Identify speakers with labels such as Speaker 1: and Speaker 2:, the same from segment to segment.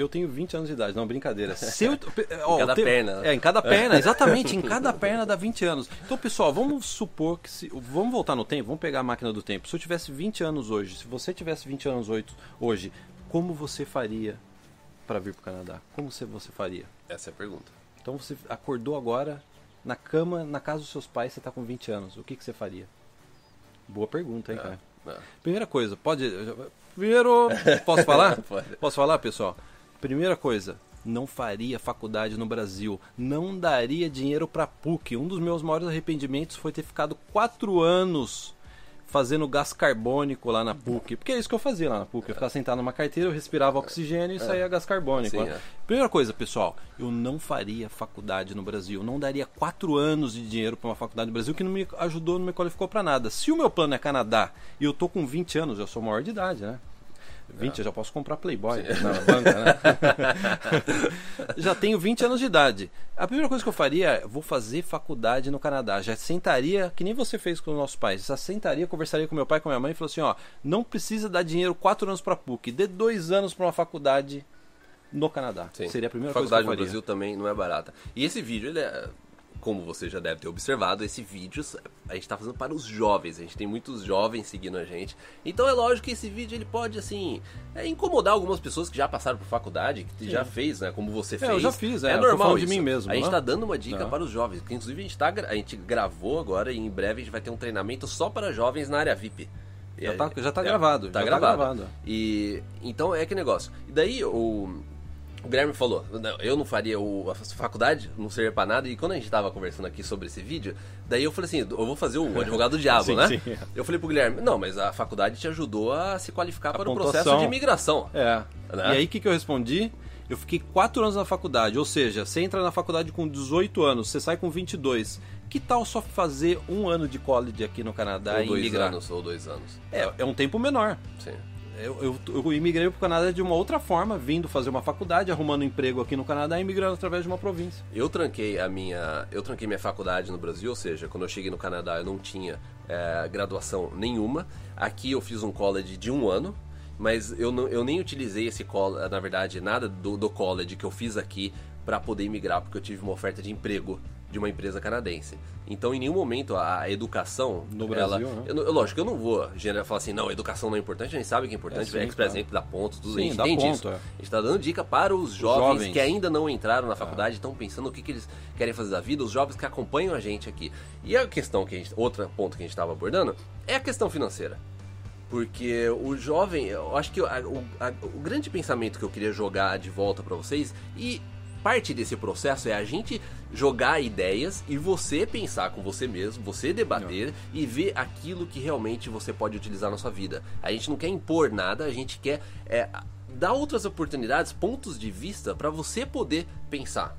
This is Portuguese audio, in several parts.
Speaker 1: eu tenho 20 anos de idade, não, brincadeira. Se eu, ó,
Speaker 2: em cada
Speaker 1: te-
Speaker 2: perna.
Speaker 1: É, em cada perna, exatamente, em cada perna dá 20 anos. Então, pessoal, vamos supor que se. Vamos voltar no tempo, vamos pegar a máquina do tempo. Se eu tivesse 20 anos hoje, se você tivesse 20 anos hoje, como você faria para vir para o Canadá? Como você, você faria?
Speaker 2: Essa é a pergunta.
Speaker 1: Então você acordou agora na cama, na casa dos seus pais, você está com 20 anos. O que, que você faria? Boa pergunta, hein, cara?
Speaker 2: É.
Speaker 1: Primeira coisa, pode. Primeiro, posso falar? Posso falar, pessoal? Primeira coisa, não faria faculdade no Brasil. Não daria dinheiro pra PUC. Um dos meus maiores arrependimentos foi ter ficado quatro anos fazendo gás carbônico lá na PUC. Porque é isso que eu fazia lá na PUC. Eu ficava sentado numa carteira, eu respirava oxigênio e saía gás carbônico.
Speaker 2: Sim,
Speaker 1: né?
Speaker 2: é.
Speaker 1: Primeira coisa, pessoal, eu não faria faculdade no Brasil. Não daria quatro anos de dinheiro para uma faculdade no Brasil que não me ajudou, não me qualificou para nada. Se o meu plano é Canadá e eu tô com 20 anos, eu sou maior de idade, né? 20, eu já posso comprar Playboy na banca, né? já tenho 20 anos de idade. A primeira coisa que eu faria é, vou fazer faculdade no Canadá. Já sentaria, que nem você fez com os nossos pais, já sentaria, conversaria com meu pai com minha mãe e falou assim, ó, não precisa dar dinheiro 4 anos para PUC, dê 2 anos para uma faculdade no Canadá.
Speaker 2: Sim.
Speaker 1: Seria a primeira
Speaker 2: faculdade
Speaker 1: coisa que eu
Speaker 2: no
Speaker 1: faria.
Speaker 2: Brasil também não é barata. E esse vídeo, ele é, como você já deve ter observado, esse vídeo a gente tá fazendo para os jovens. A gente tem muitos jovens seguindo a gente. Então é lógico que esse vídeo ele pode assim é, incomodar algumas pessoas que já passaram por faculdade, que já fez, né? Como você fez.
Speaker 1: eu já fiz, é,
Speaker 2: é normal
Speaker 1: de mim mesmo,
Speaker 2: A gente
Speaker 1: né?
Speaker 2: tá dando uma dica
Speaker 1: É.
Speaker 2: para os jovens. Que, inclusive a gente, tá, a gente gravou agora e em breve a gente vai ter um treinamento só para jovens na área VIP.
Speaker 1: Já
Speaker 2: E
Speaker 1: tá-
Speaker 2: aí-
Speaker 1: já tá
Speaker 2: é,
Speaker 1: gravado,
Speaker 2: Tá
Speaker 1: já tá
Speaker 2: gravado.
Speaker 1: gravado.
Speaker 2: E então é que negócio. E daí o o Guilherme falou, "Não, eu não faria o, a faculdade, não servia pra nada. E quando a gente tava conversando aqui sobre esse vídeo, daí eu falei assim, eu vou fazer o advogado do diabo,
Speaker 1: Sim,
Speaker 2: né?
Speaker 1: sim.
Speaker 2: Eu falei pro Guilherme, não, mas a faculdade te ajudou a se qualificar para o
Speaker 1: pontuação.
Speaker 2: processo de imigração.
Speaker 1: É.
Speaker 2: Né?
Speaker 1: E aí o que, que eu respondi? Eu fiquei 4 anos na faculdade, ou seja, você entra na faculdade com 18 anos, você sai com 22. Que tal só fazer um ano de college aqui no Canadá
Speaker 2: ou
Speaker 1: e
Speaker 2: dois
Speaker 1: imigrar?
Speaker 2: anos, ou dois anos.
Speaker 1: É, é um tempo menor.
Speaker 2: Sim.
Speaker 1: Eu, eu, eu imigrei para o Canadá de uma outra forma, vindo fazer uma faculdade, arrumando um emprego aqui no Canadá e imigrando através de uma província.
Speaker 2: Eu tranquei a minha, eu tranquei minha faculdade no Brasil, ou seja, quando eu cheguei no Canadá eu não tinha é, graduação nenhuma. Aqui eu fiz um college de um ano, mas eu, não, eu nem utilizei esse college, na verdade, nada do, do college que eu fiz aqui para poder imigrar, porque eu tive uma oferta de emprego de uma empresa canadense. Então, em nenhum momento a, educação
Speaker 1: No Brasil,
Speaker 2: ela,
Speaker 1: né?
Speaker 2: eu, lógico, eu não vou generar falar assim, não, educação não é importante, a gente sabe que é importante,
Speaker 1: É, sim,
Speaker 2: é, Express. Entry dá pontos, tudo,
Speaker 1: Sim,
Speaker 2: a gente
Speaker 1: dá
Speaker 2: entende
Speaker 1: ponto,
Speaker 2: isso.
Speaker 1: é.
Speaker 2: A gente tá dando dica para os jovens,
Speaker 1: jovens.
Speaker 2: que ainda não entraram na faculdade, estão pensando o que, que eles querem fazer da vida, os jovens que acompanham a gente aqui. E a questão que a gente, outro ponto que a gente estava abordando é a questão financeira. Porque o jovem, eu acho que a- o, a- o grande pensamento que eu queria jogar de volta para vocês e parte desse processo é a gente jogar ideias e você pensar com você mesmo, você debater e ver aquilo que realmente você pode utilizar na sua vida. A gente não quer impor nada, a gente quer é, dar outras oportunidades, pontos de vista para você poder pensar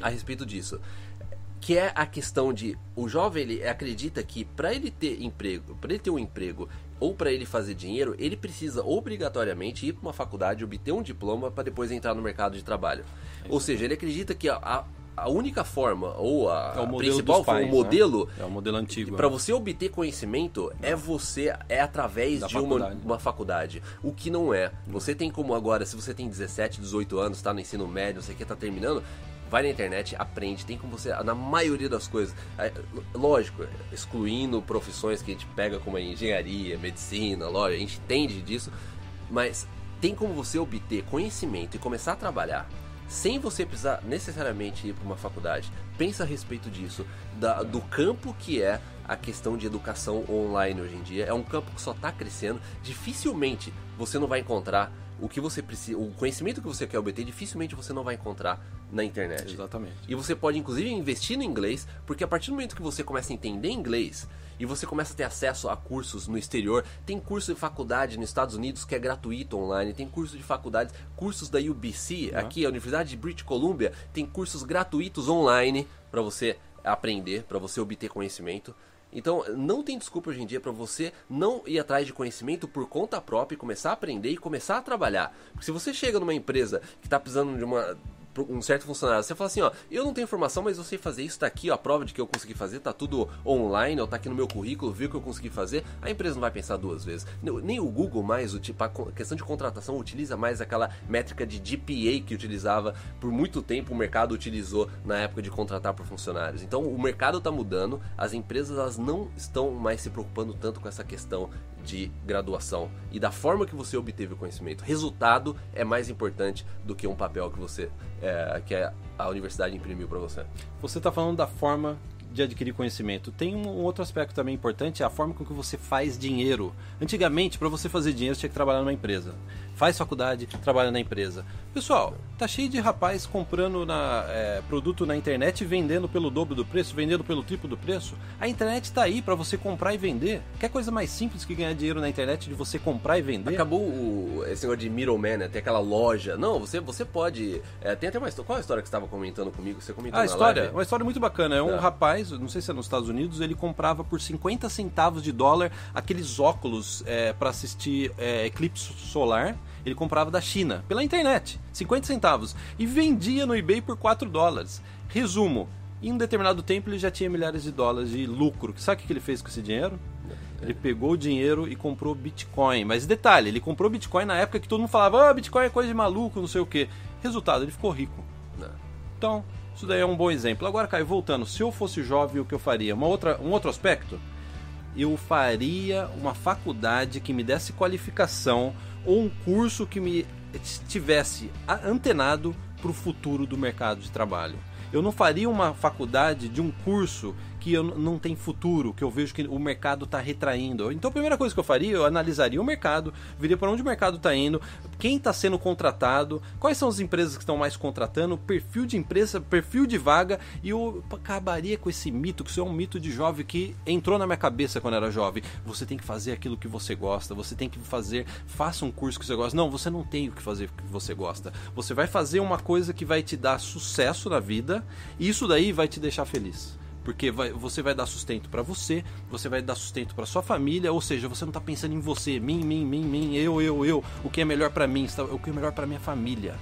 Speaker 2: a respeito disso. Que é a questão de o jovem ele acredita que para ele ter emprego, para ele ter um emprego ou para ele fazer dinheiro, ele precisa obrigatoriamente ir para uma faculdade, obter um diploma para depois entrar no mercado de trabalho. Ou seja, ele acredita que a, a, a única forma ou a,
Speaker 1: É
Speaker 2: principal
Speaker 1: pais,
Speaker 2: o modelo
Speaker 1: né? É o modelo antigo.
Speaker 2: para
Speaker 1: né?
Speaker 2: você obter conhecimento é você é através
Speaker 1: Da
Speaker 2: de uma,
Speaker 1: faculdade.
Speaker 2: uma faculdade. O que não é. Você tem como agora, se você tem 17, 18 anos, está no ensino médio, você quer tá terminando, vai na internet, aprende, tem como você na maioria das coisas. É, Lógico, excluindo profissões que a gente pega como engenharia, medicina, lógico, a gente entende disso, mas tem como você obter conhecimento e começar a trabalhar sem você precisar necessariamente ir para uma faculdade. Pensa a respeito disso, da- do campo que é a questão de educação online hoje em dia. É um campo que só está crescendo. Dificilmente você não vai encontrar o que você precisa, o conhecimento que você quer obter, dificilmente você não vai encontrar na internet.
Speaker 1: Exatamente.
Speaker 2: E você pode inclusive investir no inglês, porque a partir do momento que você começa a entender inglês e você começa a ter acesso a cursos no exterior, tem curso de faculdade nos Estados Unidos que é gratuito online, tem curso de faculdades, cursos da UBC, aqui a Universidade de British Columbia, tem cursos gratuitos online para você aprender, para você obter conhecimento. Então, não tem desculpa hoje em dia para você não ir atrás de conhecimento por conta própria começar a aprender e começar a trabalhar. Porque se você chega numa empresa que está precisando de uma um certo funcionário, você fala assim, ó, eu não tenho informação, mas eu sei fazer isso, tá aqui, ó, a prova de que eu consegui fazer, tá tudo online, ó, tá aqui no meu currículo, viu que eu consegui fazer, a empresa não vai pensar duas vezes. Nem o Google mais, o tipo, a questão de contratação utiliza mais aquela métrica de GPA que utilizava por muito tempo, o mercado utilizou na época de contratar por funcionários. Então o mercado está mudando, as empresas elas não estão mais se preocupando tanto com essa questão de graduação e da forma que você obteve o conhecimento. Resultado é mais importante do que um papel que você é, que a universidade imprimiu para você.
Speaker 1: Você está falando da forma de adquirir conhecimento. Tem um, outro aspecto também importante, é a forma com que você faz dinheiro. Antigamente, para você fazer dinheiro, você tinha que trabalhar numa empresa faz faculdade, trabalha na empresa. Pessoal, tá cheio de rapaz comprando na, é, produto na internet e vendendo pelo dobro do preço, vendendo pelo triplo do preço. A internet está aí para você comprar e vender. Quer coisa mais simples que ganhar dinheiro na internet de você comprar e vender?
Speaker 2: Acabou o, esse negócio de middleman, né? Tem aquela loja. Não, você, você pode. É, tem até uma história. Qual é a história que você estava comentando comigo? Você comentou
Speaker 1: a história,
Speaker 2: live?
Speaker 1: uma história muito bacana. É um tá. rapaz, não sei se é nos Estados Unidos, ele comprava por 50 centavos de dólar aqueles óculos é, para assistir é, eclipse solar ele comprava da China, pela internet, 50 centavos, e vendia no eBay por 4 dólares. Resumo, em um determinado tempo ele já tinha milhares de dólares de lucro. Sabe o que ele fez com esse dinheiro? Ele pegou o dinheiro e comprou Bitcoin. Mas detalhe, ele comprou Bitcoin na época que todo mundo falava, ah, Bitcoin é coisa de maluco, não sei o que. Resultado, ele ficou rico. Então, isso daí é um bom exemplo. Agora, Caio, voltando, se eu fosse jovem, o que eu faria? Uma outra, um outro aspecto? Eu faria uma faculdade que me desse qualificação ou um curso que me tivesse antenado para o futuro do mercado de trabalho. Eu não faria uma faculdade de um curso que eu não tem futuro, que eu vejo que o mercado está retraindo. Então a primeira coisa que eu faria, eu analisaria o mercado, veria para onde o mercado está indo, quem está sendo contratado, quais são as empresas que estão mais contratando, perfil de empresa, perfil de vaga, e eu acabaria com esse mito, que isso é um mito de jovem que entrou na minha cabeça quando era jovem. Você tem que fazer aquilo que você gosta, você tem que fazer, faça um curso que você gosta. Não, você não tem o que fazer que você gosta. Você vai fazer uma coisa que vai te dar sucesso na vida, e isso daí vai te deixar feliz porque vai, você vai dar sustento para você, você vai dar sustento para sua família, ou seja, você não está pensando em você, mim, mim, mim, mim, eu, eu, eu, o que é melhor para mim, o que é melhor para minha família.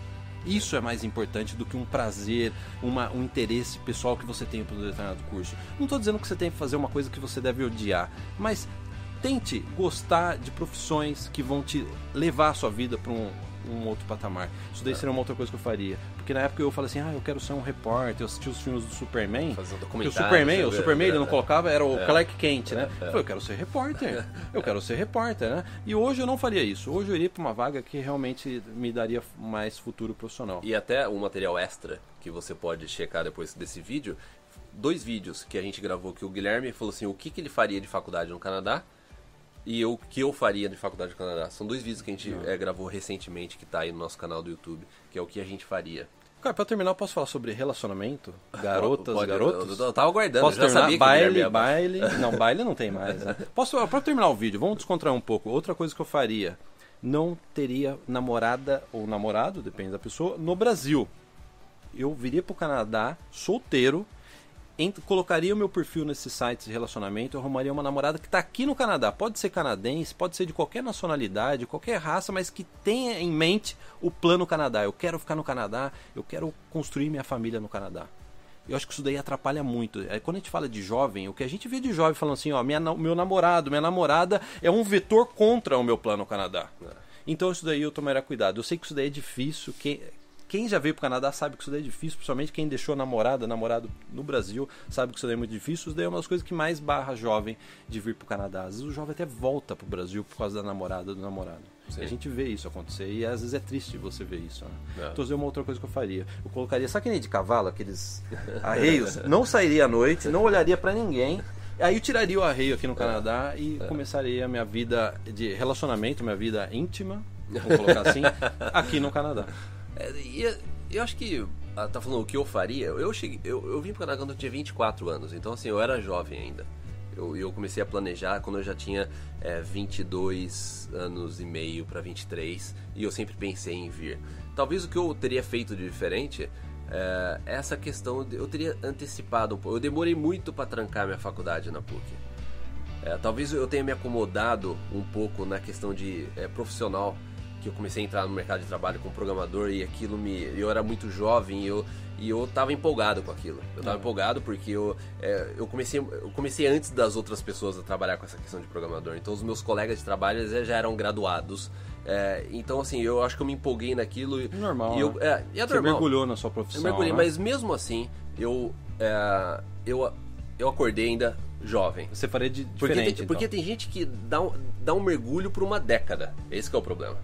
Speaker 1: Isso é mais importante do que um prazer, uma, um interesse pessoal que você tem por um determinado curso. Não estou dizendo que você tem que fazer uma coisa que você deve odiar, mas tente gostar de profissões que vão te levar a sua vida para um, um outro patamar. Isso daí é. seria uma outra coisa que eu faria. Porque na época eu falei assim, ah, eu quero ser um repórter, eu assisti os filmes do Superman.
Speaker 2: Fazer um
Speaker 1: documentário. o Superman, o Superman ele não colocava, era o é. Clark Kent, né? Eu falei, eu quero ser repórter. Eu quero ser repórter, né? E hoje eu não faria isso. Hoje eu iria para uma vaga que realmente me daria mais futuro profissional.
Speaker 2: E até um material extra que você pode checar depois desse vídeo, dois vídeos que a gente gravou que o Guilherme falou assim, o que, que ele faria de faculdade no Canadá e o que eu faria de faculdade do Canadá. São dois vídeos que a gente é, gravou recentemente, que está aí no nosso canal do YouTube, que é o que a gente faria.
Speaker 1: Cara, pra terminar, eu posso falar sobre relacionamento? Garotas, Pode, garotos?
Speaker 2: Eu, eu tava aguardando,
Speaker 1: posso terminar?
Speaker 2: sabia
Speaker 1: baile, baile. Não, baile não tem mais. Né? Posso, pra terminar o vídeo, vamos descontrair um pouco. Outra coisa que eu faria, não teria namorada ou namorado, depende da pessoa, no Brasil. Eu viria pro Canadá solteiro, colocaria o meu perfil nesses sites de relacionamento, eu arrumaria uma namorada que está aqui no Canadá. Pode ser canadense, pode ser de qualquer nacionalidade, qualquer raça, mas que tenha em mente o plano Canadá. Eu quero ficar no Canadá, eu quero construir minha família no Canadá. Eu acho que isso daí atrapalha muito. É, quando a gente fala de jovem, o que a gente vê de jovem falando assim, ó, minha, meu namorado, minha namorada é um vetor contra o meu plano Canadá. É. Então isso daí eu tomaria cuidado. Eu sei que isso daí é difícil. Quem, quem já veio para o Canadá sabe que isso daí é difícil, principalmente quem deixou namorada, namorado no Brasil, sabe que isso daí é muito difícil. Isso daí é uma das coisas que mais barra jovem de vir para o Canadá. Às vezes o jovem até volta para o Brasil por causa da namorada do namorado. Sim. A gente vê isso acontecer e às vezes é triste você ver isso. Né? É. Então, é uma outra coisa que eu faria. Eu colocaria, sabe que nem de cavalo, aqueles arreios? não sairia à noite, não olharia para ninguém. Aí eu tiraria o arreio aqui no é. Canadá e é. começaria a minha vida de relacionamento, minha vida íntima, vamos colocar assim, aqui no Canadá.
Speaker 2: É, e eu acho que. Ah, tá falando o que eu faria? Eu, cheguei, eu, eu vim para Canadá quando eu tinha 24 anos, então assim, eu era jovem ainda. Eu, eu comecei a planejar quando eu já tinha é, 22 anos e meio para 23 e eu sempre pensei em vir. Talvez o que eu teria feito de diferente é essa questão. Eu teria antecipado um pouco. Eu demorei muito para trancar minha faculdade na PUC. É, talvez eu tenha me acomodado um pouco na questão de é, profissional que eu comecei a entrar no mercado de trabalho como programador e aquilo me. Eu era muito jovem e eu, e eu tava empolgado com aquilo. Eu tava
Speaker 1: É.
Speaker 2: empolgado porque eu, é, eu, comecei, eu comecei antes das outras pessoas a trabalhar com essa questão de programador. Então os meus colegas de trabalho já eram graduados. É, então, assim, eu acho que eu me empolguei naquilo. e-
Speaker 1: Normal,
Speaker 2: E eu,
Speaker 1: né?
Speaker 2: é, é
Speaker 1: Você
Speaker 2: normal.
Speaker 1: mergulhou na sua
Speaker 2: Eu
Speaker 1: profissão.
Speaker 2: mergulhei,
Speaker 1: né?
Speaker 2: mas mesmo assim, eu, é, eu, eu acordei ainda jovem.
Speaker 1: Você faria de,
Speaker 2: Porque,
Speaker 1: diferente.
Speaker 2: tem, porque
Speaker 1: então.
Speaker 2: tem gente que dá um, dá um mergulho por uma década. Esse que é o problema.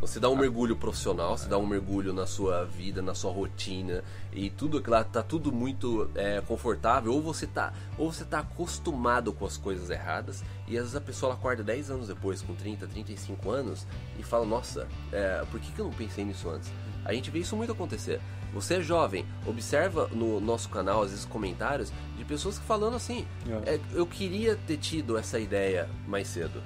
Speaker 2: Você dá um mergulho profissional, você dá um mergulho na sua vida, na sua rotina e tudo aquilo lá tá tudo muito é, confortável. Ou você tá, ou você tá acostumado com as coisas erradas e às vezes a pessoa acorda 10 anos depois, com 30, 35 anos e fala: Nossa, é, por que, que eu não pensei nisso antes? A gente vê isso muito acontecer. Você é jovem, observa no nosso canal, às vezes, comentários de pessoas que falando assim:
Speaker 1: É.
Speaker 2: "É, Eu queria ter tido essa ideia mais cedo.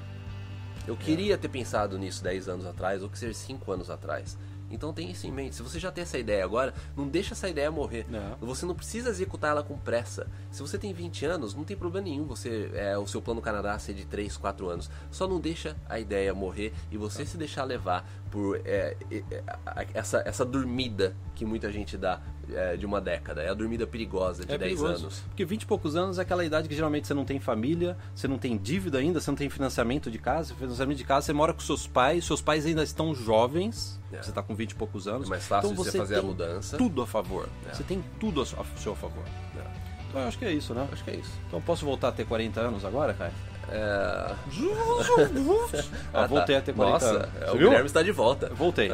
Speaker 2: Eu queria ter pensado nisso 10 anos atrás, ou que seja 5 anos atrás. Então tem isso em mente. Se você já tem essa ideia agora, não deixa essa ideia morrer.
Speaker 1: É.
Speaker 2: Você não precisa executar ela com pressa. Se você tem 20 anos, não tem problema nenhum você é, o seu plano Canadá ser de 3, 4 anos. Só não deixa a ideia morrer e você se deixar levar por é, é, a- essa, essa dormida que muita gente dá é, de uma década. É a dormida perigosa de
Speaker 1: É
Speaker 2: 10
Speaker 1: perigoso.
Speaker 2: anos.
Speaker 1: Porque 20 e poucos anos é aquela idade que geralmente você não tem família, você não tem dívida ainda, você não tem financiamento de casa. Financiamento de casa, você mora com seus pais, seus pais ainda estão jovens,
Speaker 2: É.
Speaker 1: você está com 20 e poucos anos.
Speaker 2: É mais fácil
Speaker 1: então
Speaker 2: de você
Speaker 1: você
Speaker 2: fazer a
Speaker 1: tem
Speaker 2: mudança.
Speaker 1: tudo a favor.
Speaker 2: É.
Speaker 1: Você tem tudo a seu favor.
Speaker 2: É.
Speaker 1: Então eu acho que é isso, né?
Speaker 2: Acho que é isso.
Speaker 1: Então posso voltar a ter 40 anos agora, cara?
Speaker 2: É...
Speaker 1: Ah, voltei a ter 40
Speaker 2: Nossa,
Speaker 1: anos.
Speaker 2: é,
Speaker 1: Você
Speaker 2: o
Speaker 1: viu?
Speaker 2: Guilherme está de volta.
Speaker 1: Voltei.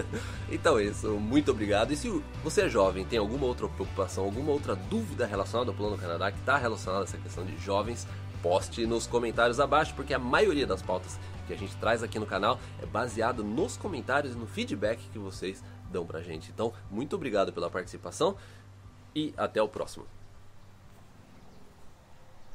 Speaker 2: então é isso, muito obrigado. E se você é jovem, tem alguma outra preocupação, alguma outra dúvida relacionada ao Plano Canadá, que está relacionada a essa questão de jovens, poste nos comentários abaixo, porque a maioria das pautas que a gente traz aqui no canal é baseado nos comentários e no feedback que vocês dão pra gente. Então, muito obrigado pela participação e até o próximo.